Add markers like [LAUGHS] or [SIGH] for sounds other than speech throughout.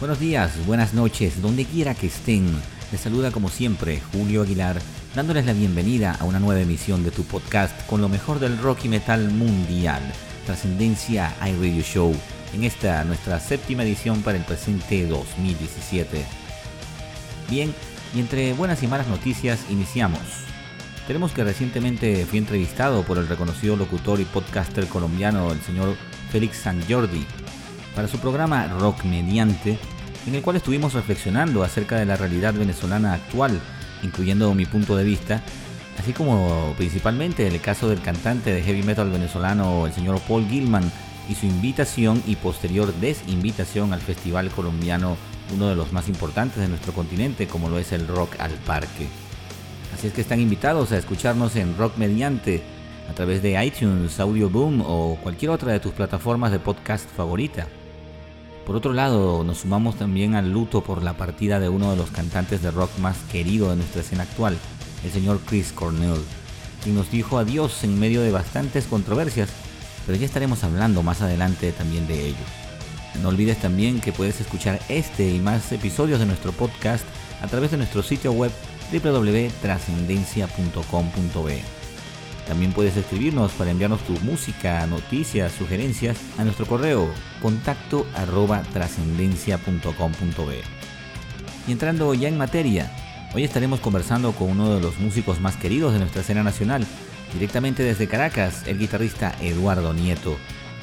Buenos días, buenas noches, donde quiera que estén. Les saluda como siempre Julio Aguilar, dándoles la bienvenida a una nueva emisión de tu podcast con lo mejor del rock y metal mundial, Trascendencia iRadio Show, en esta nuestra séptima edición para el presente 2017. Bien, y entre buenas y malas noticias iniciamos. Tenemos que recientemente fui entrevistado por el reconocido locutor y podcaster colombiano, el señor Félix San Jordi, para su programa Rock Mediante, en el cual estuvimos reflexionando acerca de la realidad venezolana actual, incluyendo mi punto de vista, así como principalmente el caso del cantante de heavy metal venezolano, el señor Paul Gilman, y su invitación y posterior desinvitación al festival colombiano, uno de los más importantes de nuestro continente, como lo es el Rock al Parque. Así es que están invitados a escucharnos en Rock Mediante, a través de iTunes, Audio Boom o cualquier otra de tus plataformas de podcast favorita. Por otro lado, nos sumamos también al luto por la partida de uno de los cantantes de rock más querido de nuestra escena actual, el señor Chris Cornell, quien nos dijo adiós en medio de bastantes controversias, pero ya estaremos hablando más adelante también de ello. No olvides también que puedes escuchar este y más episodios de nuestro podcast a través de nuestro sitio web www.trascendencia.com.be. También puedes escribirnos para enviarnos tu música, noticias, sugerencias a nuestro correo contacto arroba trascendencia.com.be. Y entrando ya en materia, hoy estaremos conversando con uno de los músicos más queridos de nuestra escena nacional, directamente desde Caracas, el guitarrista Eduardo Nieto,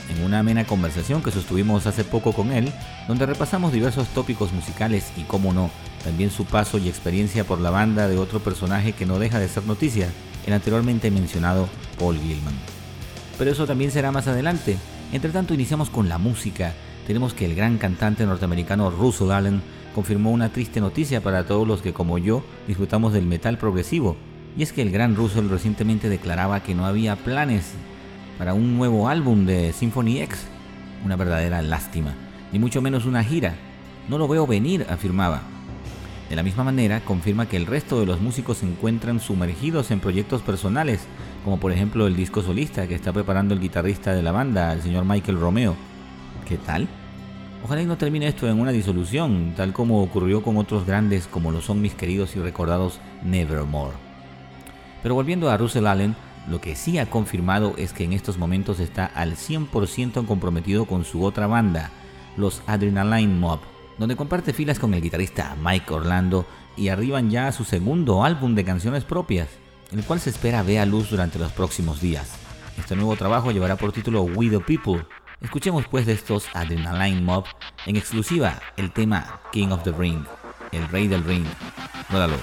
en una amena conversación que sostuvimos hace poco con él, donde repasamos diversos tópicos musicales y, cómo no, también su paso y experiencia por la banda de otro personaje que no deja de ser noticia, el anteriormente mencionado Paul Gilman. Pero eso también será más adelante. Entre tanto iniciamos con la música. Tenemos que el gran cantante norteamericano Russell Allen confirmó una triste noticia para todos los que como yo disfrutamos del metal progresivo. Y es que el gran Russell recientemente declaraba que no había planes para un nuevo álbum de Symphony X. Una verdadera lástima, ni mucho menos una gira. No lo veo venir, afirmaba. De la misma manera, confirma que el resto de los músicos se encuentran sumergidos en proyectos personales, como por ejemplo el disco solista que está preparando el guitarrista de la banda, el señor Michael Romeo. ¿Qué tal? Ojalá y no termine esto en una disolución, tal como ocurrió con otros grandes como lo son mis queridos y recordados Nevermore. Pero volviendo a Russell Allen, lo que sí ha confirmado es que en estos momentos está al 100% comprometido con su otra banda, los Adrenaline Mob, donde comparte filas con el guitarrista Mike Orlando y arriban ya a su segundo álbum de canciones propias, el cual se espera vea luz durante los próximos días. Este nuevo trabajo llevará por título We the People. Escuchemos pues de estos Adrenaline Mob en exclusiva el tema King of the Ring, el rey del ring. Nódalo.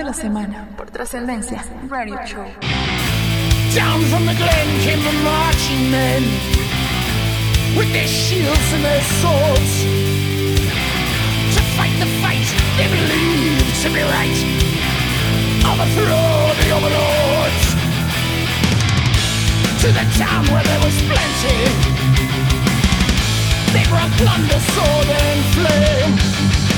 De la semana por Trascendencia Radio Show. Down from the glen came the marching men with their shields and their swords to fight the fight they believed to be right. Overthrow the overlords to the town where there was plenty. They brought plunder, sword, and flame.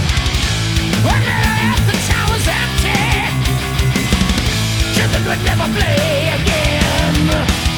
Children would never play again.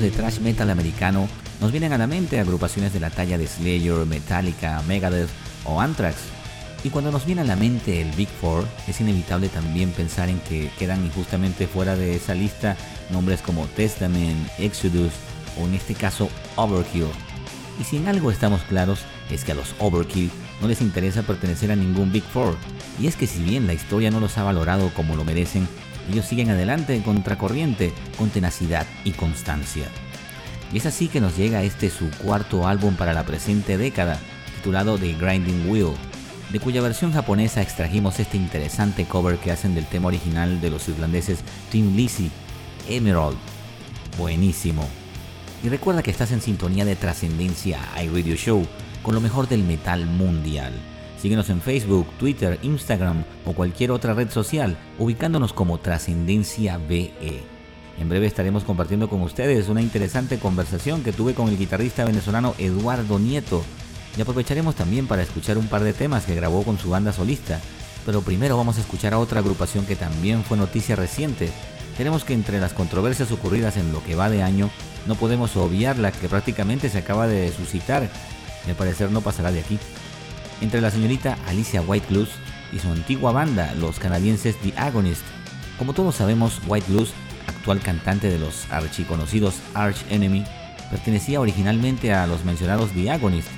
De thrash metal americano, nos vienen a la mente agrupaciones de la talla de Slayer, Metallica, Megadeth o Anthrax. Y cuando nos viene a la mente el Big Four, es inevitable también pensar en que quedan injustamente fuera de esa lista nombres como Testament, Exodus o en este caso Overkill. Y si en algo estamos claros es que a los Overkill no les interesa pertenecer a ningún Big Four. Y es que si bien la historia no los ha valorado como lo merecen, ellos siguen adelante en contracorriente, con tenacidad y constancia. Y es así que nos llega este su cuarto álbum para la presente década, titulado The Grinding Wheel, de cuya versión japonesa extrajimos este interesante cover que hacen del tema original de los irlandeses Tim Lizzy, Emerald. Buenísimo. Y recuerda que estás en sintonía de trascendencia iRadio Show, con lo mejor del metal mundial. Síguenos en Facebook, Twitter, Instagram o cualquier otra red social, ubicándonos como Trascendencia BE. En breve estaremos compartiendo con ustedes una interesante conversación que tuve con el guitarrista venezolano Eduardo Nieto y aprovecharemos también para escuchar un par de temas que grabó con su banda solista. Pero primero vamos a escuchar a otra agrupación que también fue noticia reciente. Tenemos que entre las controversias ocurridas en lo que va de año, no podemos obviar la que prácticamente se acaba de suscitar. al parecer no pasará de aquí. Entre la señorita Alicia White Blues y su antigua banda, los canadienses The Agonist. Como todos sabemos, White Blues, actual cantante de los archiconocidos Arch Enemy, pertenecía originalmente a los mencionados The Agonist.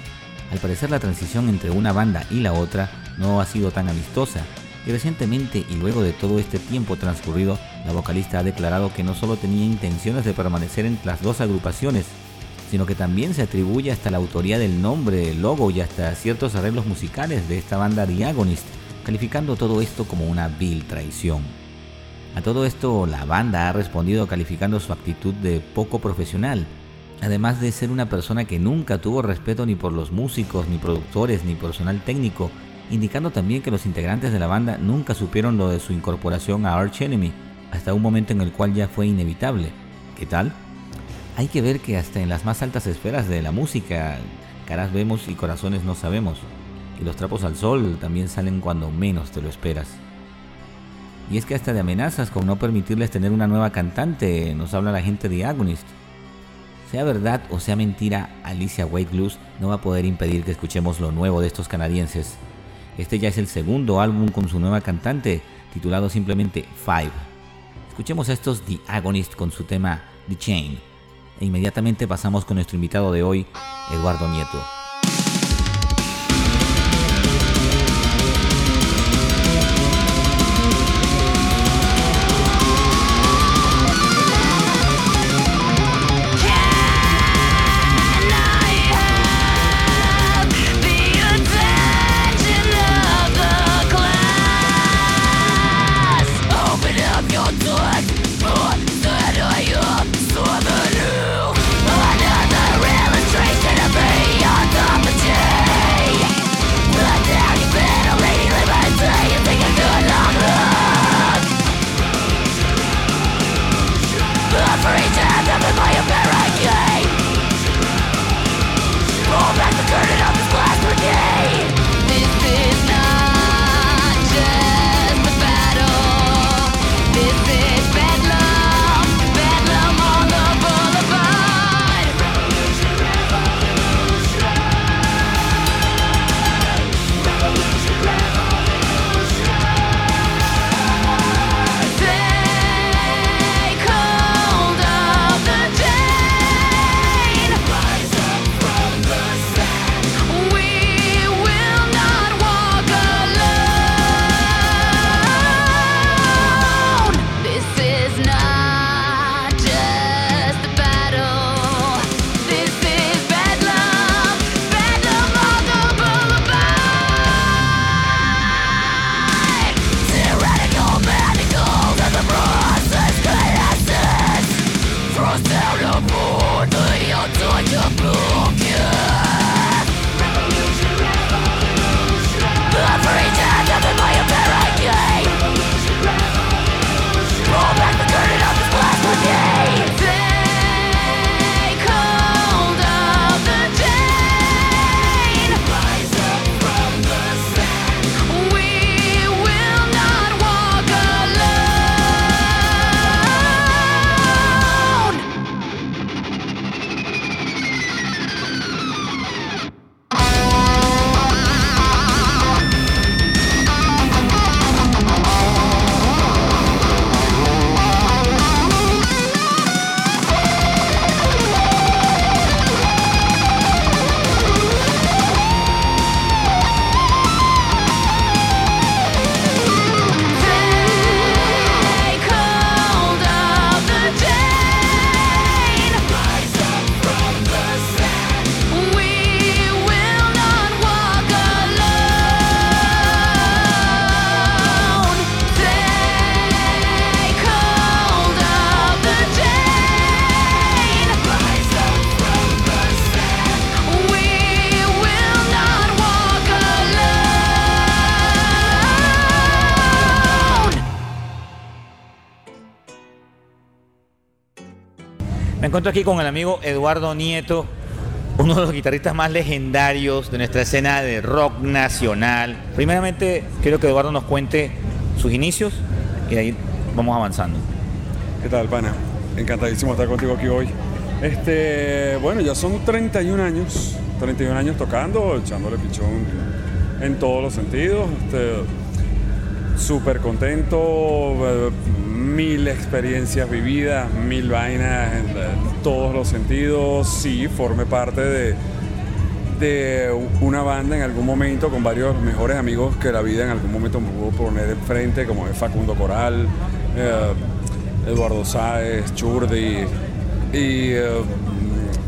Al parecer la transición entre una banda y la otra no ha sido tan amistosa, y recientemente y luego de todo este tiempo transcurrido, la vocalista ha declarado que no solo tenía intenciones de permanecer entre las dos agrupaciones, sino que también se atribuye hasta la autoría del nombre, logo y hasta ciertos arreglos musicales de esta banda The Agonist, calificando todo esto como una vil traición. A todo esto, la banda ha respondido calificando su actitud de poco profesional, además de ser una persona que nunca tuvo respeto ni por los músicos, ni productores, ni personal técnico, indicando también que los integrantes de la banda nunca supieron lo de su incorporación a Arch Enemy, hasta un momento en el cual ya fue inevitable. ¿Qué tal? Hay que ver que hasta en las más altas esferas de la música, caras vemos y corazones no sabemos, y los trapos al sol también salen cuando menos te lo esperas. Y es que hasta de amenazas con no permitirles tener una nueva cantante nos habla la gente de Agonist. Sea verdad o sea mentira, Alicia White Blues no va a poder impedir que escuchemos lo nuevo de estos canadienses. Este ya es el segundo álbum con su nueva cantante, titulado simplemente Five. Escuchemos a estos The Agonist con su tema The Chain. E inmediatamente pasamos con nuestro invitado de hoy, Eduardo Nieto. Aquí con el amigo Eduardo Nieto, uno de los guitarristas más legendarios de nuestra escena de rock nacional. Primeramente, quiero que Eduardo nos cuente sus inicios y de ahí vamos avanzando. ¿Qué tal, pana? Encantadísimo estar contigo aquí hoy. Este, bueno, ya son 31 años, 31 años tocando, echándole pichón en todos los sentidos. Este, Súper contento, eh, mil experiencias vividas, mil vainas en todos los sentidos. Sí, formé parte de, de una banda en algún momento con varios mejores amigos que la vida en algún momento me pudo poner enfrente, como es Facundo Coral, eh, Eduardo Sáez, Churdi, y eh,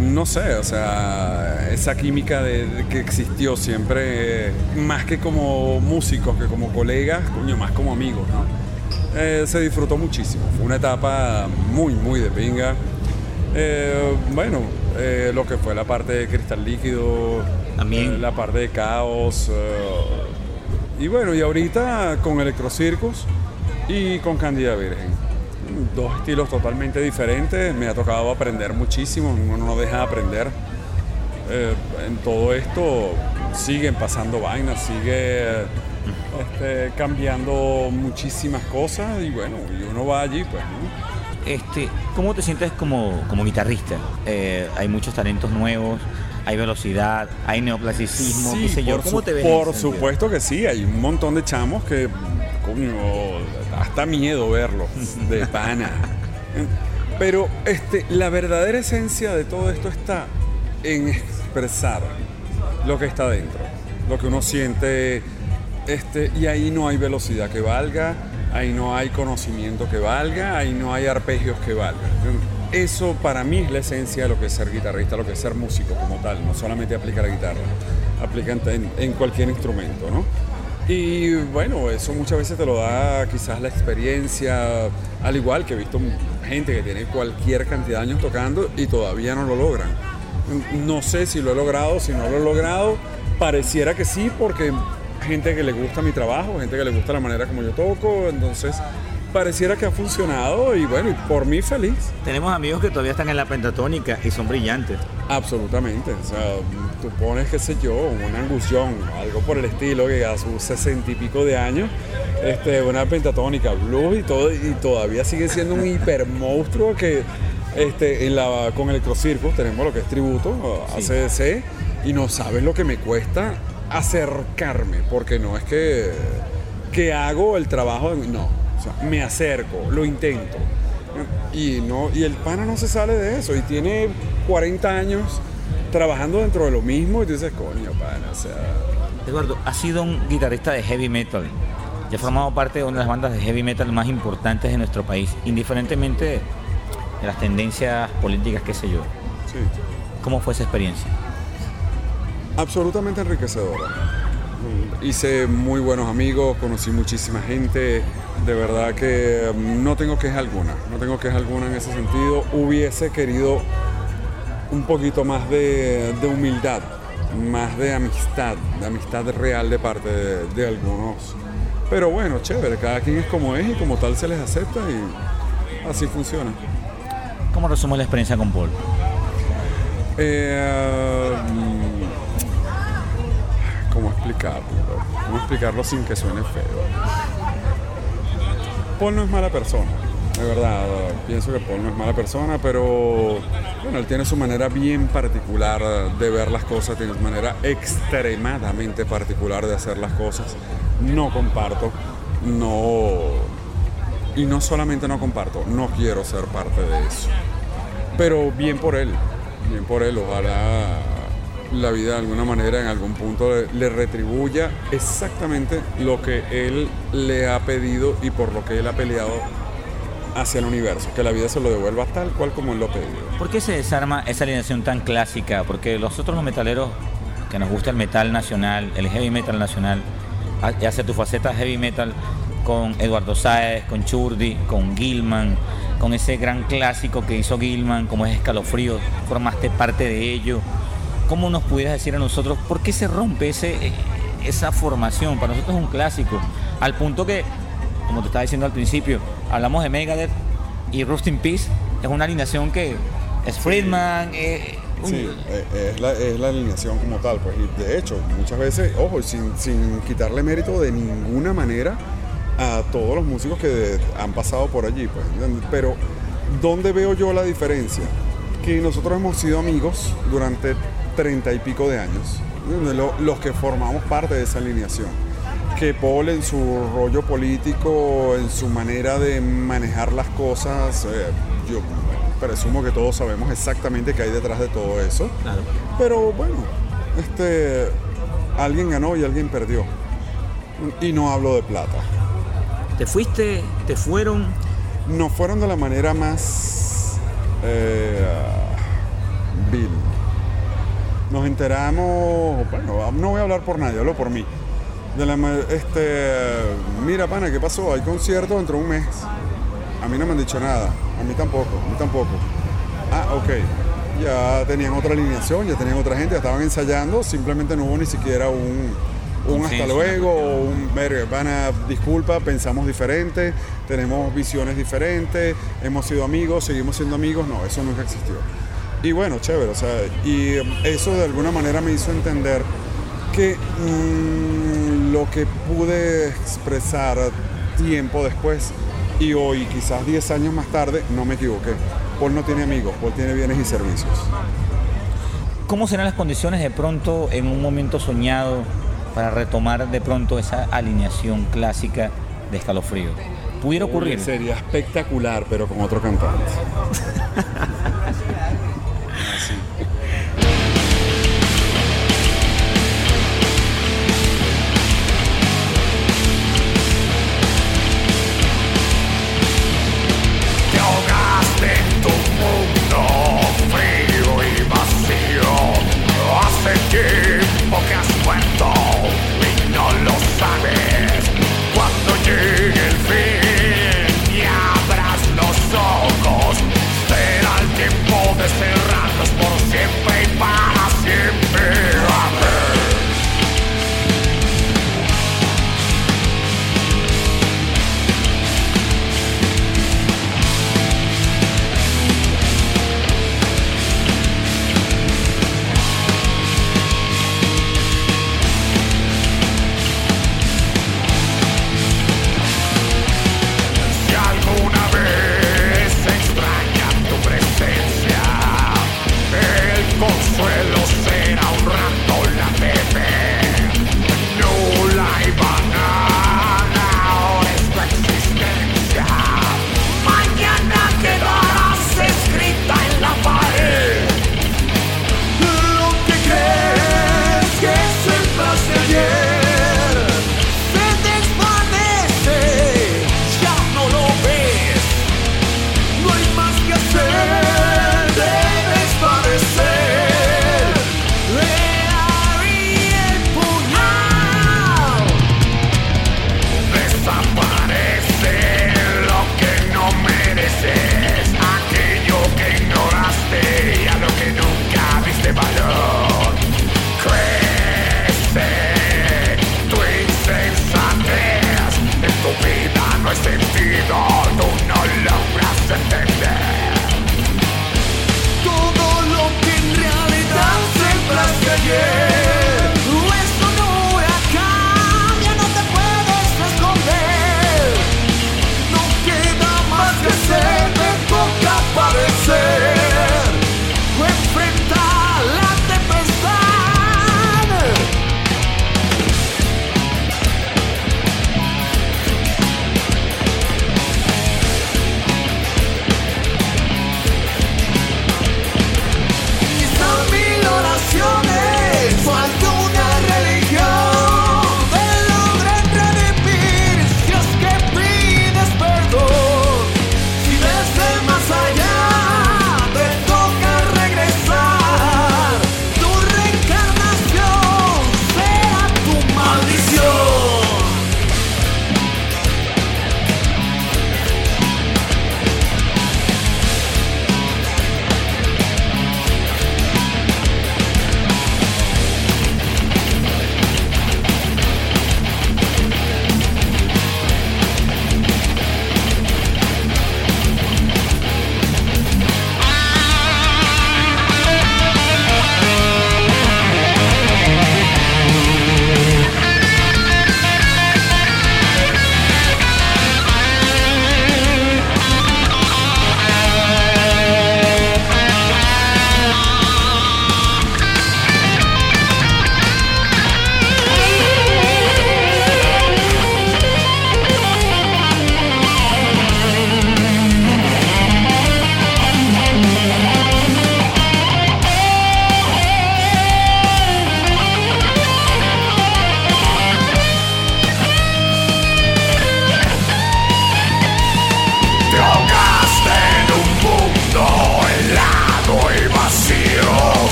no sé, o sea, esa química de, que existió siempre, eh, más que como músicos, que como colegas, coño, más como amigos, ¿no? Se disfrutó muchísimo, fue una etapa muy, muy de pinga. Eh, bueno, eh, lo que fue la parte de Cristal Líquido, También. eh, la parte de Caos, y bueno, y ahorita con Electrocircus y con Candida Virgen. Dos estilos totalmente diferentes, me ha tocado aprender muchísimo, uno no deja de aprender. Eh, en todo esto siguen pasando vainas, sigue este, cambiando muchísimas cosas y bueno, y uno va allí pues, ¿no? Este, ¿Cómo te sientes como, como guitarrista? Eh, hay muchos talentos nuevos, hay velocidad, hay neoclasicismo, qué sé yo. por, ¿Cómo te ves? por supuesto que sí, hay un montón de chamos que, coño, hasta miedo verlos, [LAUGHS] de pana. Pero este, la verdadera esencia de todo esto está en expresar lo que está dentro, lo que uno siente, este, y ahí no hay velocidad que valga, ahí no hay conocimiento que valga, ahí no hay arpegios que valgan. Eso para mí es la esencia de lo que es ser guitarrista, lo que es ser músico como tal, no solamente aplica la guitarra, aplica en, en cualquier instrumento, ¿no? Y bueno, eso muchas veces te lo da quizás la experiencia, al igual que he visto gente que tiene cualquier cantidad de años tocando y todavía no lo logran. No sé si lo he logrado, si no lo he logrado, pareciera que sí, porque gente que le gusta mi trabajo, gente que le gusta la manera como yo toco, entonces pareciera que ha funcionado y bueno, y por mí feliz. Tenemos amigos que todavía están en la pentatónica y son brillantes. Absolutamente. O sea, tú pones, qué sé yo, un angustión, algo por el estilo, que a sus sesenta y pico de años, este, una pentatónica, blues y todo, y todavía sigue siendo un hiper monstruo que este, en la, con Electrocircus tenemos lo que es tributo, a Sí. ACDC, y no sabes lo que me cuesta acercarme, porque no es que, que hago el trabajo, de- no, o sea, me acerco, lo intento. Y, no, y el pana no se sale de eso. Y tiene 40 años trabajando dentro de lo mismo. Y tú dices, coño, pana, o sea. Eduardo, has sido un guitarrista de heavy metal. Y has formado parte de una de las bandas de heavy metal más importantes de nuestro país, indiferentemente de las tendencias políticas, qué sé yo. Sí. ¿Cómo fue esa experiencia? Absolutamente enriquecedora. Hice muy buenos amigos, conocí muchísima gente. De verdad que mm, no tengo queja alguna. No tengo queja alguna en ese sentido. Hubiese querido un poquito más de, de humildad, más de amistad, de amistad real de parte de, de algunos. Pero bueno, chévere, cada quien es como es y como tal se les acepta y así funciona. ¿Cómo resumes la experiencia con Paul? Eh, mm, ¿Cómo explicarlo? ¿Cómo explicarlo sin que suene feo? Paul no es mala persona, de verdad. Pienso que Paul no es mala persona, pero bueno, él tiene su manera bien particular de ver las cosas, tiene su manera extremadamente particular de hacer las cosas. No comparto, no. Y no solamente no comparto, no quiero ser parte de eso. Pero bien por él, bien por él. Ojalá la vida de alguna manera en algún punto le, retribuya exactamente lo que él le ha pedido y por lo que él ha peleado hacia el universo. Que la vida se lo devuelva tal cual como él lo ha pedido. ¿Por qué se desarma esa alineación tan clásica? Porque nosotros los metaleros que nos gusta el metal nacional, el heavy metal nacional, ha- hace tu faceta heavy metal con Eduardo Sáez, con Churdi, con Gilman, con ese gran clásico que hizo Gilman, como es Escalofrío, formaste parte de ello. ¿Cómo nos pudieras decir a nosotros por qué se rompe ese, eh, esa formación? Para nosotros es un clásico, al punto que, como te estaba diciendo al principio, hablamos de Megadeth y Rust in Peace, es una alineación que es Friedman, eh, Sí, eh, es la, es la alineación como tal. Pues, y de hecho, muchas veces, ojo, sin, sin quitarle mérito de ninguna manera a todos los músicos que han pasado por allí. Pues, pero, ¿dónde veo yo la diferencia? Que nosotros hemos sido amigos durante treinta y pico de años, los que formamos parte de esa alineación. Que Paul en su rollo político, en su manera de manejar las cosas, eh, yo presumo que todos sabemos exactamente qué hay detrás de todo eso. Claro. Pero bueno, este, alguien ganó y alguien perdió. Y no hablo de plata. ¿Te fuiste? ¿Te fueron? No fueron de la manera más eh, vil. Nos enteramos, bueno, no voy a hablar por nadie, hablo por mí. De la, este, mira, pana, ¿qué pasó? Hay concierto dentro de un mes. A mí no me han dicho nada. A mí tampoco, a mí tampoco. Ah, ok. Ya tenían otra alineación, ya tenían otra gente, ya estaban ensayando. Simplemente no hubo ni siquiera un, un hasta luego o un ver, pana, disculpa, pensamos diferente, tenemos visiones diferentes, hemos sido amigos, seguimos siendo amigos. No, eso nunca existió. Y bueno, chévere, o sea, y eso de alguna manera me hizo entender que mm, lo que pude expresar tiempo después y hoy, quizás 10 años más tarde, no me equivoqué. Paul no tiene amigos, Paul tiene bienes y servicios. ¿Cómo serán las condiciones de pronto en un momento soñado para retomar de pronto esa alineación clásica de escalofrío? ¿Pudiera ocurrir? Sería espectacular, pero con otro cantante. [LAUGHS]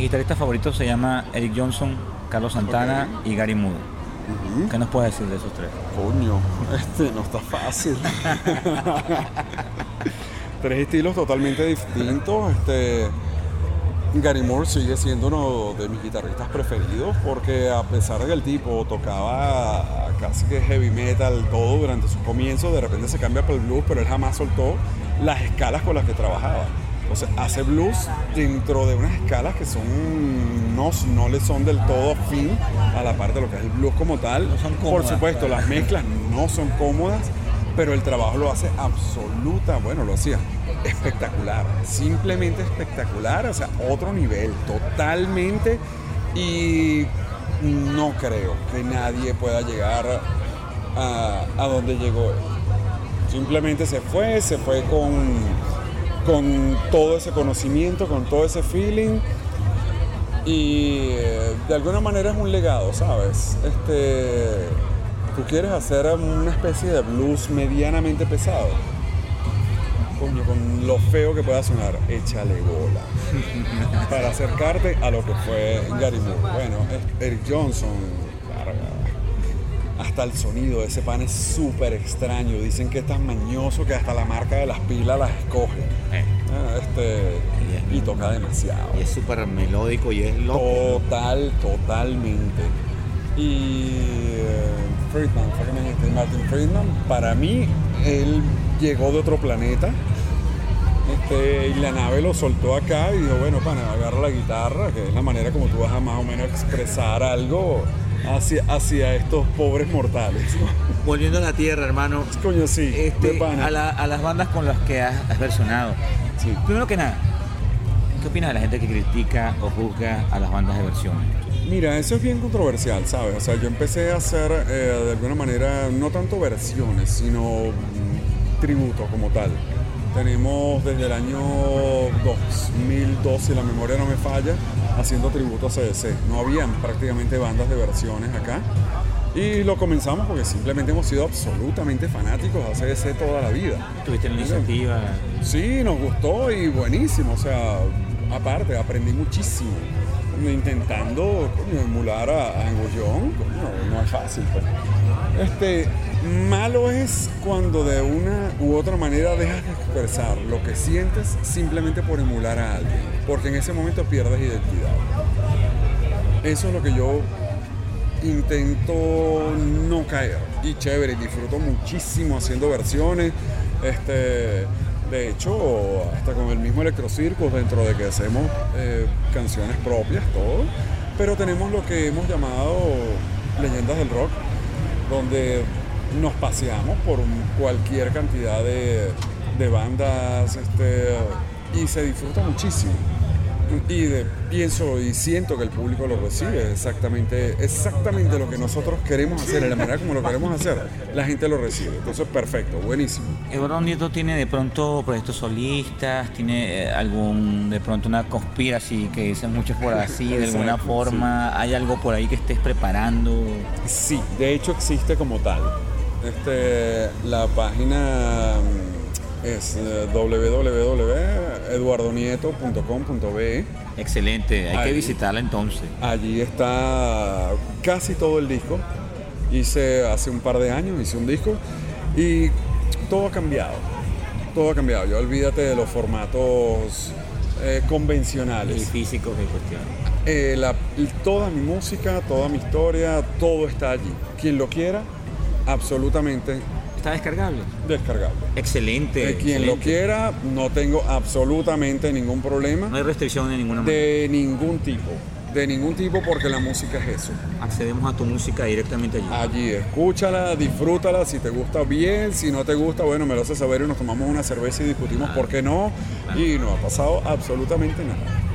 guitarristas favoritos se llama Eric Johnson, Carlos Santana y Gary Moore. ¿Qué nos puedes decir de esos tres? Coño, [LAUGHS] este no está fácil. [LAUGHS] Tres estilos totalmente distintos. Este, Gary Moore sigue siendo uno de mis guitarristas preferidos porque a pesar de que el tipo tocaba casi que heavy metal todo durante sus comienzos, de repente se cambia para el blues, pero él jamás soltó las escalas con las que trabajaba. Entonces hace blues dentro de unas escalas que son no, no le son del todo fin a la parte de lo que es el blues como tal. Por supuesto, las mezclas no son cómodas, pero el trabajo lo hace absoluta, bueno, lo hacía espectacular, simplemente espectacular, o sea, otro nivel, totalmente. Y no creo que nadie pueda llegar a, a donde llegó Simplemente se fue, se fue con, con todo ese conocimiento, con todo ese feeling. Y eh, de alguna manera es un legado, ¿sabes? Este, tú quieres hacer una especie de blues medianamente pesado. Coño, con lo feo que pueda sonar, échale bola. [LAUGHS] Para acercarte a lo que fue Gary Moore. Bueno, Eric Johnson, hasta el sonido de ese pan es súper extraño. Dicen que es tan mañoso que hasta la marca de las pilas las escoge. Eh. Ah, este, y, toca demasiado. Y es súper melódico y es loco. Total, totalmente. Y eh, Friedman, fue Martin Friedman, para mí, él llegó de otro planeta. Este, y la nave lo soltó acá y dijo, bueno, pana, agarra la guitarra, que es la manera como tú vas a más o menos expresar algo hacia, hacia estos pobres mortales. Volviendo a la tierra, hermano. Coño, sí. Este, a, las bandas con las que has, versionado. Sí. Primero que nada, ¿qué opinas de la gente que critica o juzga a las bandas de versiones? Mira, eso es bien controversial, ¿sabes? O sea, yo empecé a hacer eh, de alguna manera no tanto versiones, sino mm, tributo como tal. Tenemos desde el año 2002, si la memoria no me falla, haciendo tributo a CDC. No habían prácticamente bandas de versiones acá. Y lo comenzamos porque simplemente hemos sido absolutamente fanáticos de CDC toda la vida. ¿Tuviste la iniciativa? Sí, nos gustó y buenísimo. O sea, aparte, aprendí muchísimo intentando emular a, a no, es fácil. Pues. Este, malo es cuando de una u otra manera dejas de expresar lo que sientes simplemente por emular a alguien, porque en ese momento pierdes identidad. Eso es lo que yo intento no caer. Y chévere, disfruto muchísimo haciendo versiones. Este, de hecho, hasta con el mismo Electrocircus, dentro de que hacemos eh, canciones propias, todo. Pero tenemos lo que hemos llamado leyendas del rock, donde nos paseamos por cualquier cantidad de, bandas este, y se disfruta muchísimo. Y pienso y siento que el público lo recibe exactamente, exactamente lo que nosotros queremos hacer, de la manera como lo queremos hacer, la gente lo recibe. Entonces, perfecto, buenísimo. Eduardo Nieto tiene de pronto proyectos solistas, tiene eh, algún, de pronto una conspiración que dicen muchos por así, de alguna forma, ¿hay algo por ahí que estés preparando? Sí, de hecho existe como tal. Este, la página mm, es eh, www.eduardonieto.com.be. Excelente, hay que visitarla entonces. Allí está casi todo el disco. Hice hace un par de años, hice un disco y todo ha cambiado. Todo ha cambiado. Ya olvídate de los formatos eh, convencionales. Y físicos en cuestión. Eh, toda mi música, toda mi historia, todo está allí. Quien lo quiera, absolutamente ¿Está descargable? Descargable. Excelente. De quien lo quiera, no tengo absolutamente ningún problema. No hay restricción de ninguna manera. De ningún tipo. De ningún tipo porque la música es eso. Accedemos a tu música directamente allí. Allí, escúchala, disfrútala, si te gusta bien, si no te gusta, bueno, me lo haces saber y nos tomamos una cerveza y discutimos por qué no. Y no ha pasado absolutamente nada.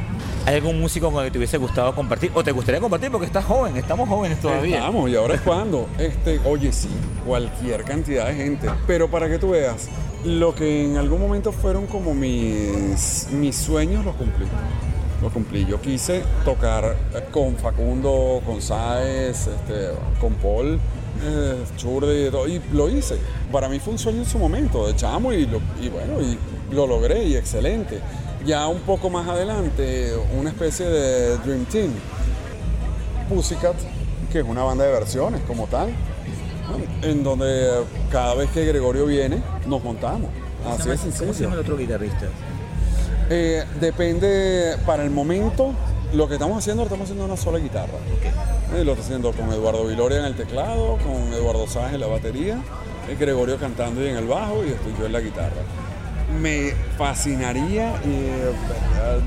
¿Hay algún músico con el que te hubiese gustado compartir? ¿O te gustaría compartir? Porque estás joven, estamos jóvenes todavía. Estamos, y ahora es cuando. Este, oye, sí, cualquier cantidad de gente. Pero para que tú veas, lo que en algún momento fueron como mis, mis sueños, los cumplí. Los cumplí. Yo quise tocar con Facundo, con Saez, este, con Paul. Eh, Churde y todo, y lo hice. Para mí fue un sueño en su momento, de chamo, y, y bueno, y lo logré, y excelente Ya un poco más adelante, una especie de Dream Team. Pussycat, que es una banda de versiones como tal, en donde cada vez que Gregorio viene, nos montamos. Así es ¿Cómo se llama el otro guitarrista? Eh, depende, para el momento, lo que estamos haciendo, lo estamos haciendo en una sola guitarra. Eh, lo está haciendo con Eduardo Viloria en el teclado, con Eduardo Sáenz en la batería, eh, Gregorio cantando y en el bajo y estoy yo en la guitarra. Me fascinaría y eh,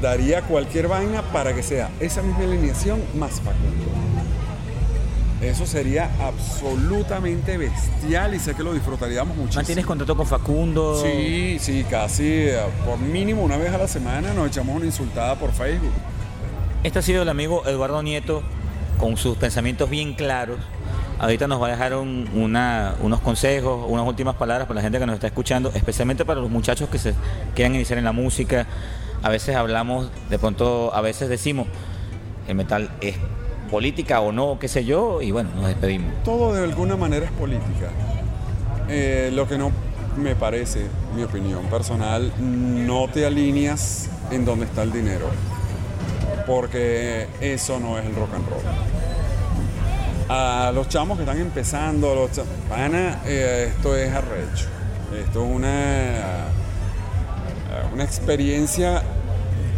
daría cualquier vaina para que sea esa misma alineación más Facundo. Eso sería absolutamente bestial y sé que lo disfrutaríamos muchísimo. ¿Mantienes contacto con Facundo? Sí, sí, casi eh, por mínimo una vez a la semana nos echamos una insultada por Facebook. Este ha sido el amigo Eduardo Nieto con sus pensamientos bien claros. Ahorita nos va a dejar un- unos consejos, unas últimas palabras para la gente que nos está escuchando, especialmente para los muchachos que se quieran iniciar en la música. A veces hablamos, de pronto, a veces decimos, el metal es política o no, qué sé yo, y bueno, nos despedimos. Todo de alguna manera es política. Eh, lo que no me parece, mi opinión personal, no te alineas en donde está el dinero. Porque eso no es el rock and roll. A los chamos que están empezando, a los cha- pana, eh, esto es arrecho. Esto es una, una experiencia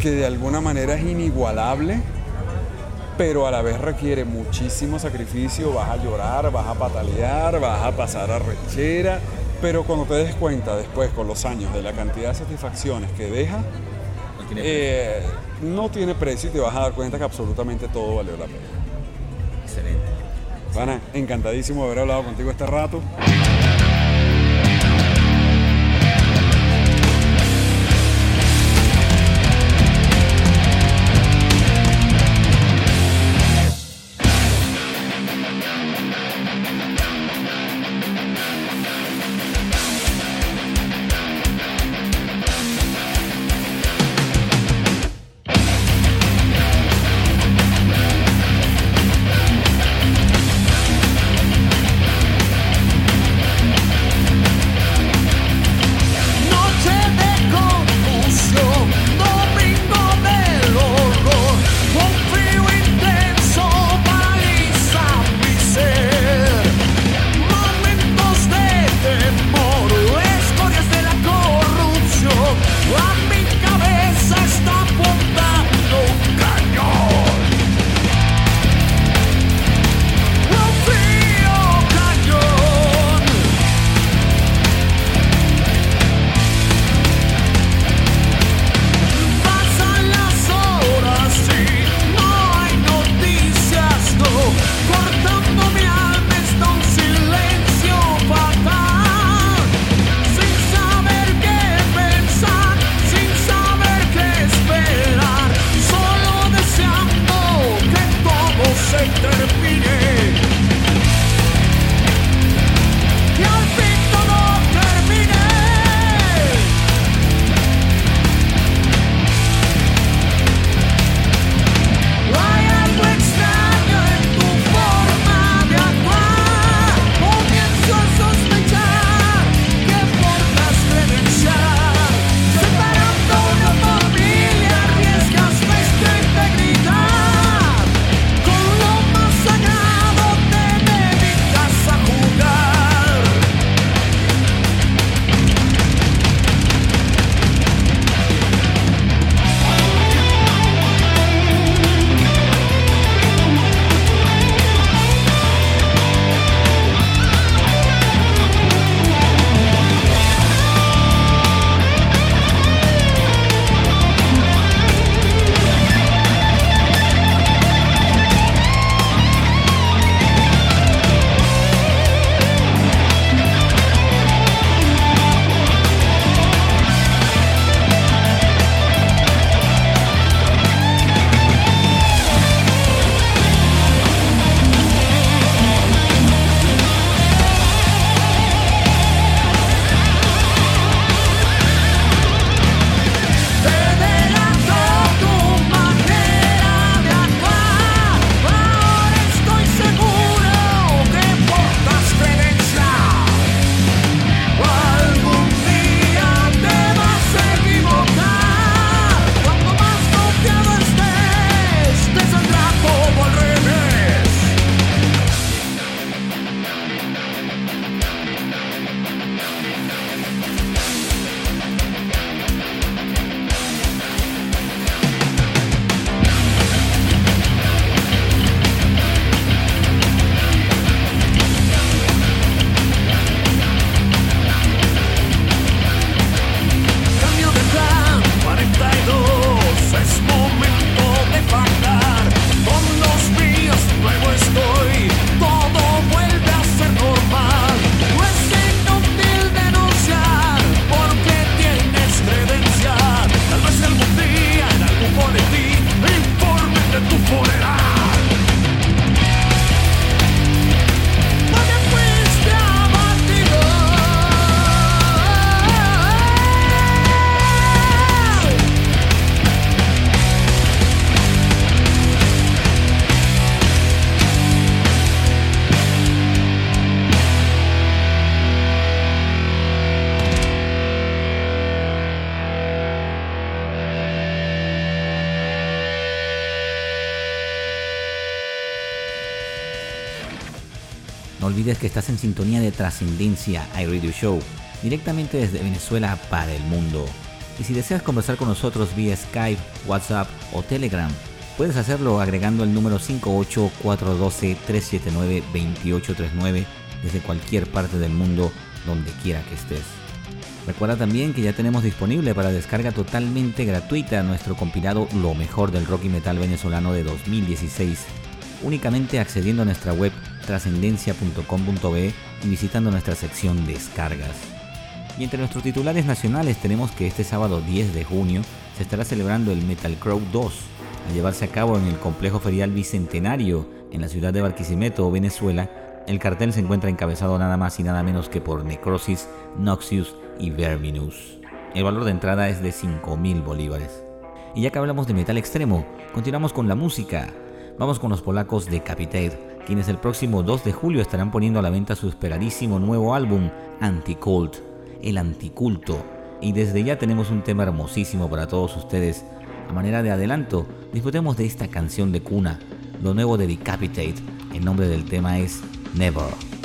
que de alguna manera es inigualable pero a la vez requiere muchísimo sacrificio, vas a llorar, vas a patalear, vas a pasar a rechera, pero cuando te des cuenta después con los años de la cantidad de satisfacciones que deja, eh, no tiene precio y te vas a dar cuenta que absolutamente todo valió la pena. Pana, encantadísimo de haber hablado contigo este rato. Sintonía de Trascendencia iRadio Show, directamente desde Venezuela para el mundo. Y si deseas conversar con nosotros vía Skype, WhatsApp o Telegram, puedes hacerlo agregando el número 58412-379-2839 desde cualquier parte del mundo, donde quiera que estés. Recuerda también que ya tenemos disponible para descarga totalmente gratuita nuestro compilado Lo mejor del rock y metal venezolano de 2016, únicamente accediendo a nuestra web trascendencia.com.be y visitando nuestra sección Descargas. Y entre nuestros titulares nacionales tenemos que este sábado 10 de junio se estará celebrando el Metal Crow 2, a llevarse a cabo en el complejo ferial Bicentenario en la ciudad de Barquisimeto, Venezuela. El cartel se encuentra encabezado nada más y nada menos que por Necrosis, Noxious y Verminus. El valor de entrada es de 5.000 bolívares. Y ya que hablamos de metal extremo, continuamos con la música. Vamos con los polacos de Capitate, quienes el próximo 2 de julio estarán poniendo a la venta su esperadísimo nuevo álbum, Anticult, el anticulto. Y desde ya tenemos un tema hermosísimo para todos ustedes. A manera de adelanto, disfrutemos de esta canción de cuna, lo nuevo de Decapitate. El nombre del tema es Never.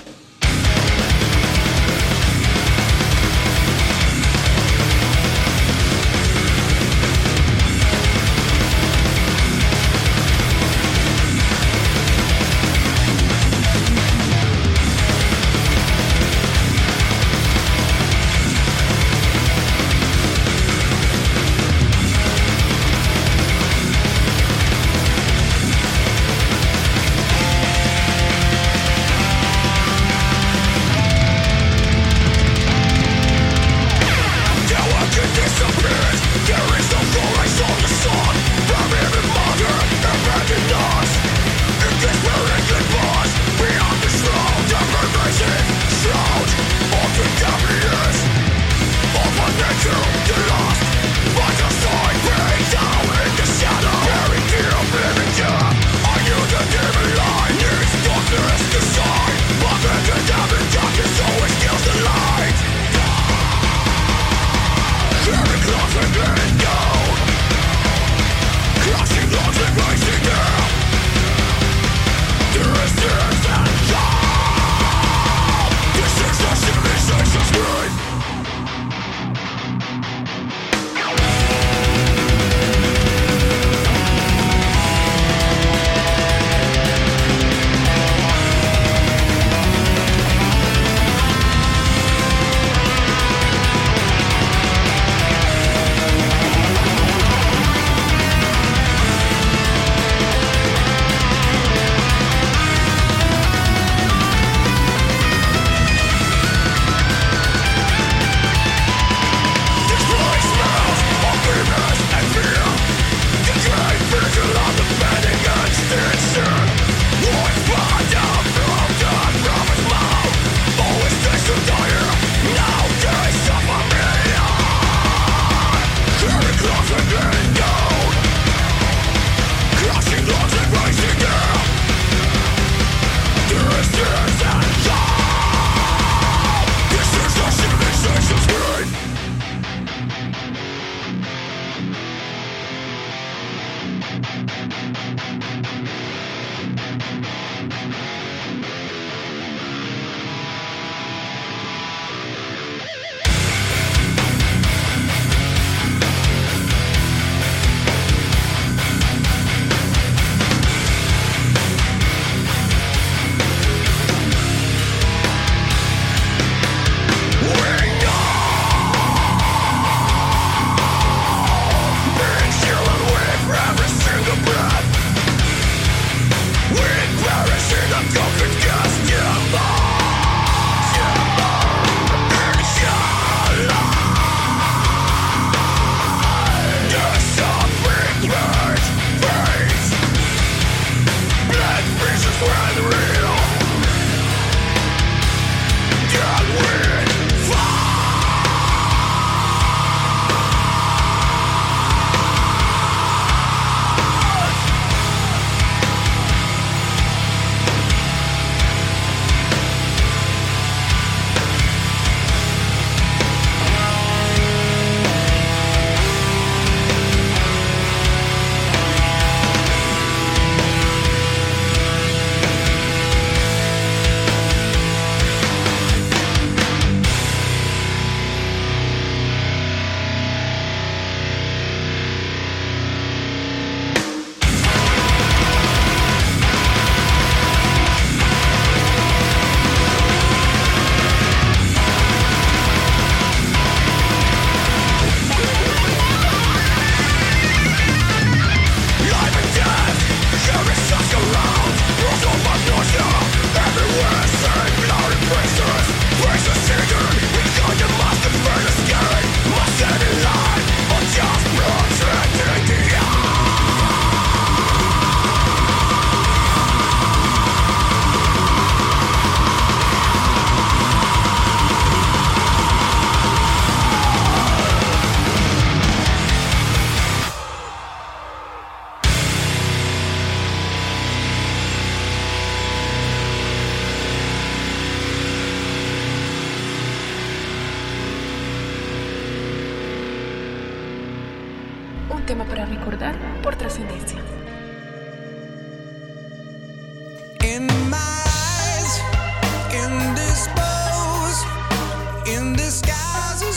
Un tema para recordar por trascendencia.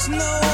No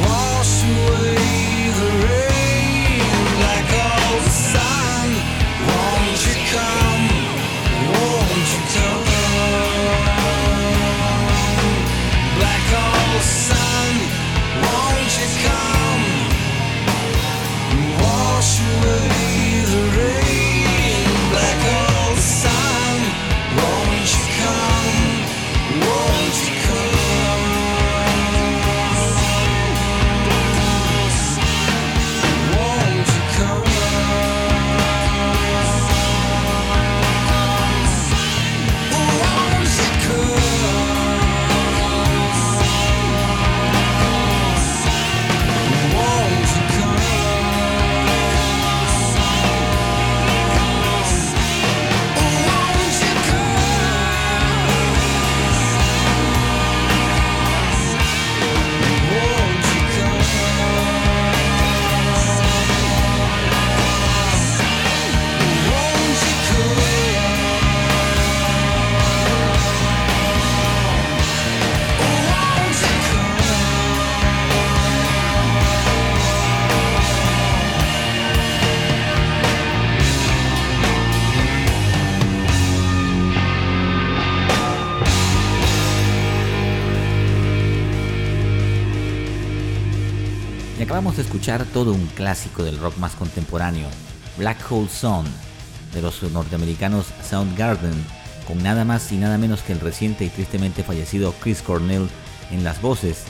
Wash away the rain like all the Escuchar todo un clásico del rock más contemporáneo, Black Hole Sun, de los norteamericanos Soundgarden, con nada más y nada menos que el reciente y tristemente fallecido Chris Cornell en las voces,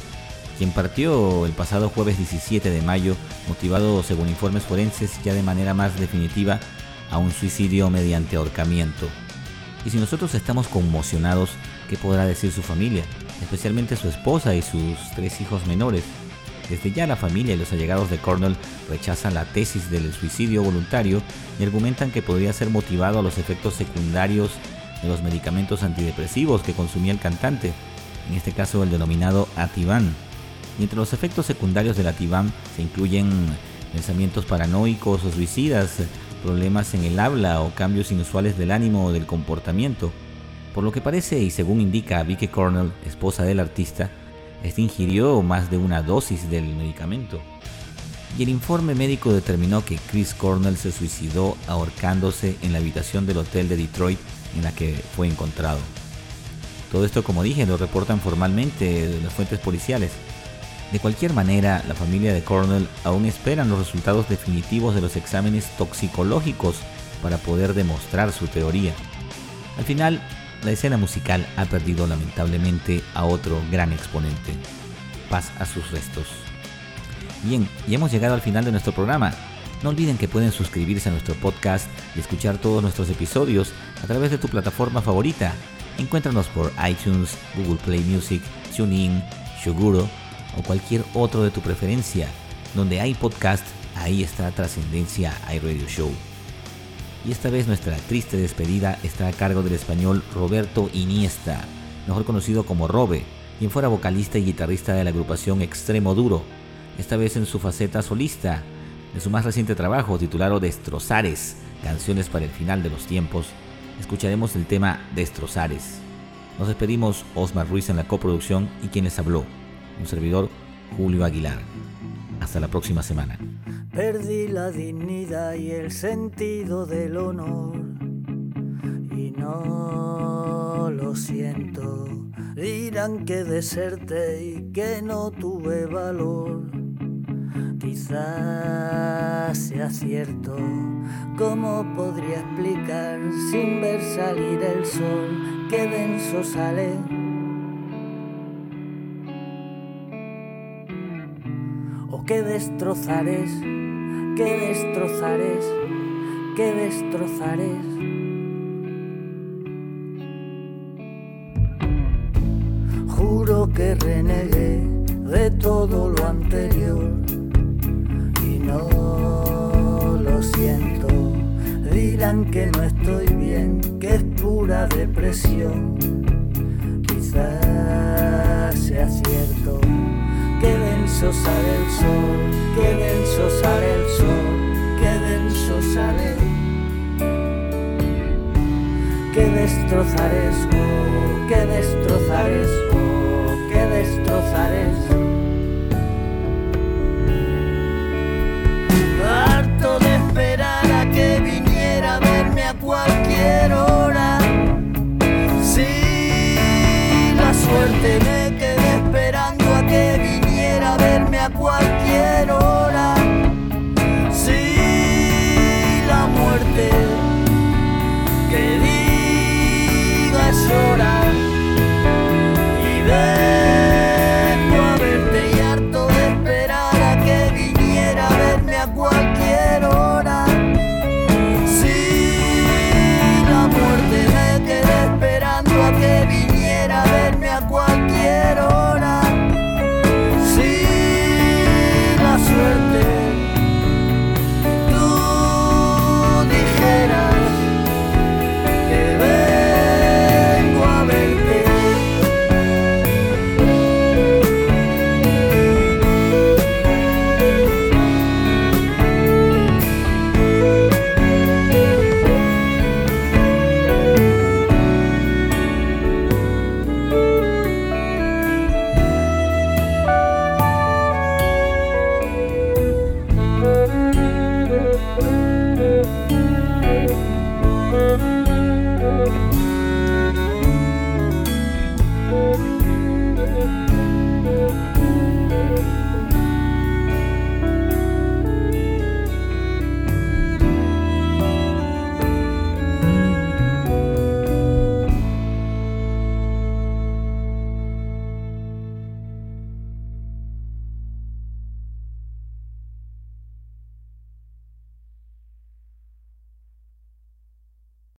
quien partió el pasado jueves 17 de mayo, motivado según informes forenses ya de manera más definitiva a un suicidio mediante ahorcamiento. Y si nosotros estamos conmocionados, ¿qué podrá decir su familia? Especialmente su esposa y sus tres hijos menores. Desde ya la familia y los allegados de Cornell rechazan la tesis del suicidio voluntario y argumentan que podría ser motivado a los efectos secundarios de los medicamentos antidepresivos que consumía el cantante, en este caso el denominado Ativan. Y entre los efectos secundarios del Ativan se incluyen pensamientos paranoicos o suicidas, problemas en el habla o cambios inusuales del ánimo o del comportamiento. Por lo que parece y según indica Vicky Cornell, esposa del artista, este ingirió más de una dosis del medicamento. Y el informe médico determinó que Chris Cornell se suicidó ahorcándose en la habitación del hotel de Detroit en la que fue encontrado. Todo esto, como dije, lo reportan formalmente las fuentes policiales. De cualquier manera, la familia de Cornell aún esperan los resultados definitivos de los exámenes toxicológicos para poder demostrar su teoría. Al final, la escena musical ha perdido lamentablemente a otro gran exponente. Paz a sus restos. Bien, y hemos llegado al final de nuestro programa. No olviden que pueden suscribirse a nuestro podcast y escuchar todos nuestros episodios a través de tu plataforma favorita. Encuéntranos por iTunes, Google Play Music, TuneIn, Shuguro o cualquier otro de tu preferencia. Donde hay podcast, ahí está Trascendencia iRadio Show. Y esta vez nuestra triste despedida está a cargo del español Roberto Iniesta, mejor conocido como Robe, quien fuera vocalista y guitarrista de la agrupación Extremo Duro, esta vez en su faceta solista, de su más reciente trabajo titulado Destrozares, canciones para el final de los tiempos, escucharemos el tema Destrozares. Nos despedimos Osmar Ruiz en la coproducción y quien les habló, un servidor Julio Aguilar. Hasta la próxima semana. Perdí la dignidad y el sentido del honor y no lo siento. Dirán que deserte y que no tuve valor. Quizás sea cierto, ¿cómo podría explicar sin ver salir el sol que denso sale? Que destrozares, que destrozares, que destrozares. Juro que renegué de todo lo anterior y no lo siento. Dirán que no estoy bien, que es pura depresión. Quizás sea cierto denso sale el sol, qué denso sale el sol, qué denso sale. Qué destrozar es, oh, qué destrozar oh, qué destrozar. Harto de esperar a que viniera a verme a cualquier hora.